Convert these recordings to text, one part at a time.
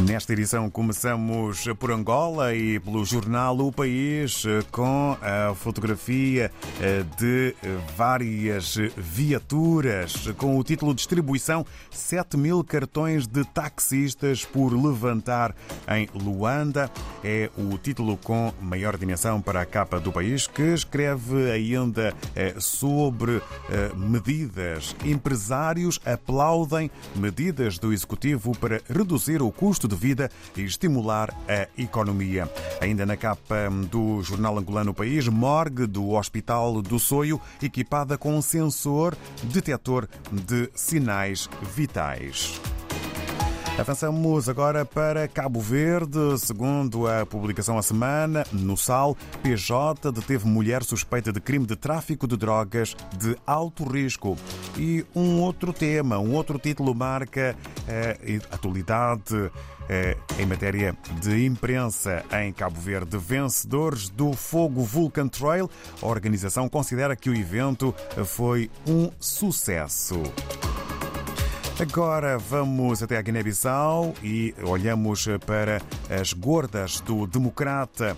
Nesta edição começamos por Angola e pelo jornal O País com a fotografia eh, de várias viaturas com o título Distribuição 7 mil cartões de taxistas por levantar em Luanda. É o título com maior dimensão para a capa do país que escreve ainda eh, sobre eh, medidas. Empresários aplaudem medidas do Executivo para reduzir o custo de vida e estimular a economia. Ainda na capa do jornal angolano País, morgue do Hospital do Soio, equipada com um sensor detetor de sinais vitais. Avançamos agora para Cabo Verde. Segundo a publicação A Semana, no SAL, PJ deteve mulher suspeita de crime de tráfico de drogas de alto risco. E um outro tema, um outro título marca a atualidade em matéria de imprensa em Cabo Verde. Vencedores do Fogo Vulcan Trail, a organização considera que o evento foi um sucesso. Agora vamos até a Guiné-Bissau e olhamos para as gordas do Democrata.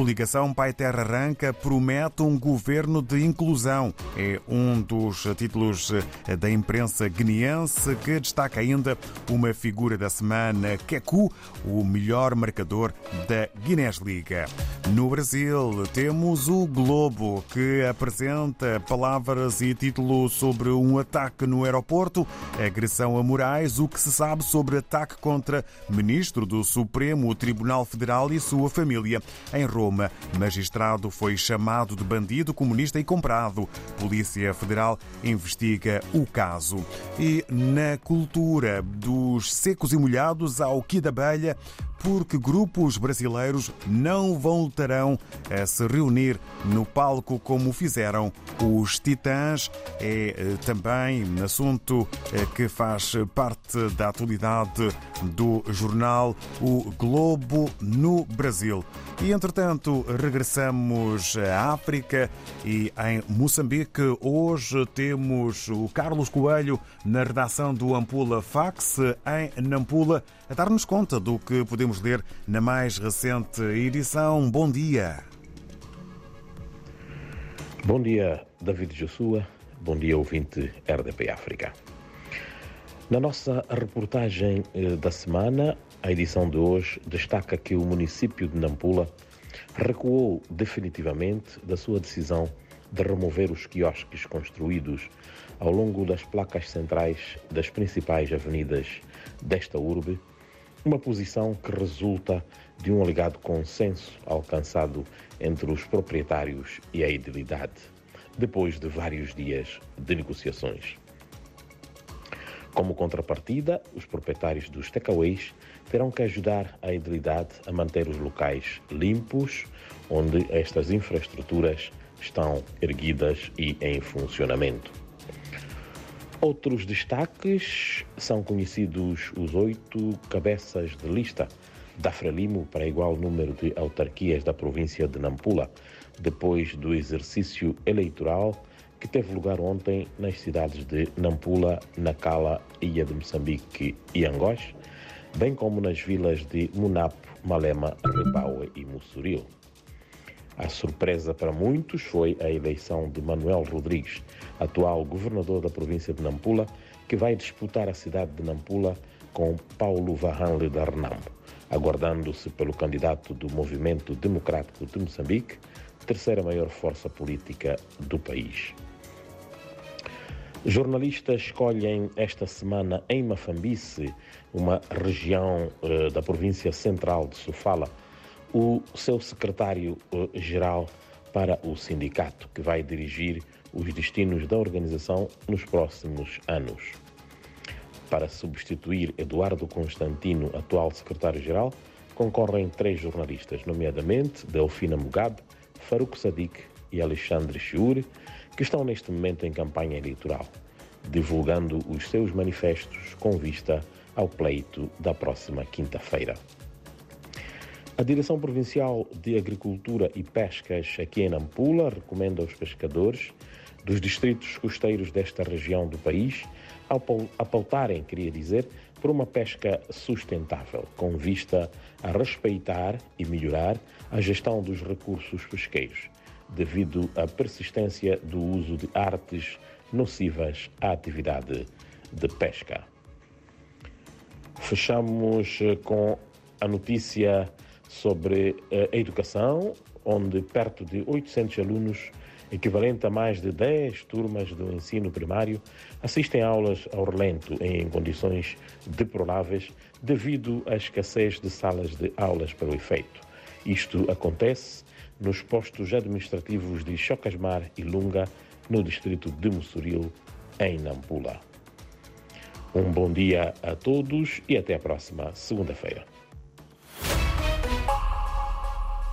Coligação Pai Terra Arranca promete um governo de inclusão. É um dos títulos da imprensa guineense que destaca ainda uma figura da semana, Keku, o melhor marcador da Guinness Liga. No Brasil, temos o Globo, que apresenta palavras e títulos sobre um ataque no aeroporto, agressão a Moraes, o que se sabe sobre ataque contra ministro do Supremo Tribunal Federal e sua família em Roma. Magistrado foi chamado de bandido comunista e comprado. Polícia Federal investiga o caso. E na cultura dos secos e molhados ao Qui da Abelha, porque grupos brasileiros não voltarão a se reunir no palco como fizeram os Titãs. É também um assunto que faz parte da atualidade do jornal O Globo no Brasil. E entretanto, regressamos à África e em Moçambique. Hoje temos o Carlos Coelho na redação do Ampula Fax em Nampula a dar-nos conta do que podemos ler na mais recente edição. Bom dia. Bom dia, David Jossua. Bom dia, ouvinte RDP África. Na nossa reportagem da semana, a edição de hoje destaca que o município de Nampula recuou definitivamente da sua decisão de remover os quiosques construídos ao longo das placas centrais das principais avenidas desta urbe, uma posição que resulta de um alegado consenso alcançado entre os proprietários e a edilidade, depois de vários dias de negociações. Como contrapartida, os proprietários dos takeaways terão que ajudar a edilidade a manter os locais limpos, onde estas infraestruturas estão erguidas e em funcionamento. Outros destaques são conhecidos os oito cabeças de lista da Frelimo para igual número de autarquias da província de Nampula, depois do exercício eleitoral que teve lugar ontem nas cidades de Nampula, Nacala, Ilha de Moçambique e Angós, bem como nas vilas de Munapo, Malema, Rebaue e Mussuril. A surpresa para muitos foi a eleição de Manuel Rodrigues, atual governador da província de Nampula, que vai disputar a cidade de Nampula com Paulo Varranle da Renamo, aguardando-se pelo candidato do Movimento Democrático de Moçambique, terceira maior força política do país. Jornalistas escolhem esta semana em Mafambice, uma região uh, da província central de Sofala, o seu secretário-geral para o sindicato, que vai dirigir os destinos da organização nos próximos anos. Para substituir Eduardo Constantino, atual secretário-geral, concorrem três jornalistas, nomeadamente Delfina Mugabe, Farouk Sadiq e Alexandre Chiuri, que estão neste momento em campanha eleitoral, divulgando os seus manifestos com vista ao pleito da próxima quinta-feira. A Direção Provincial de Agricultura e Pescas aqui em Nampula recomenda aos pescadores dos distritos costeiros desta região do país a pautarem, queria dizer, por uma pesca sustentável, com vista a respeitar e melhorar a gestão dos recursos pesqueiros, devido à persistência do uso de artes nocivas à atividade de pesca. Fechamos eh, com a notícia sobre eh, a educação, onde perto de 800 alunos equivalente a mais de 10 turmas do ensino primário, assistem aulas ao relento em condições deploráveis devido à escassez de salas de aulas para o efeito. Isto acontece nos postos administrativos de Chocasmar e Lunga, no distrito de Mussuril, em Nampula. Um bom dia a todos e até a próxima segunda-feira.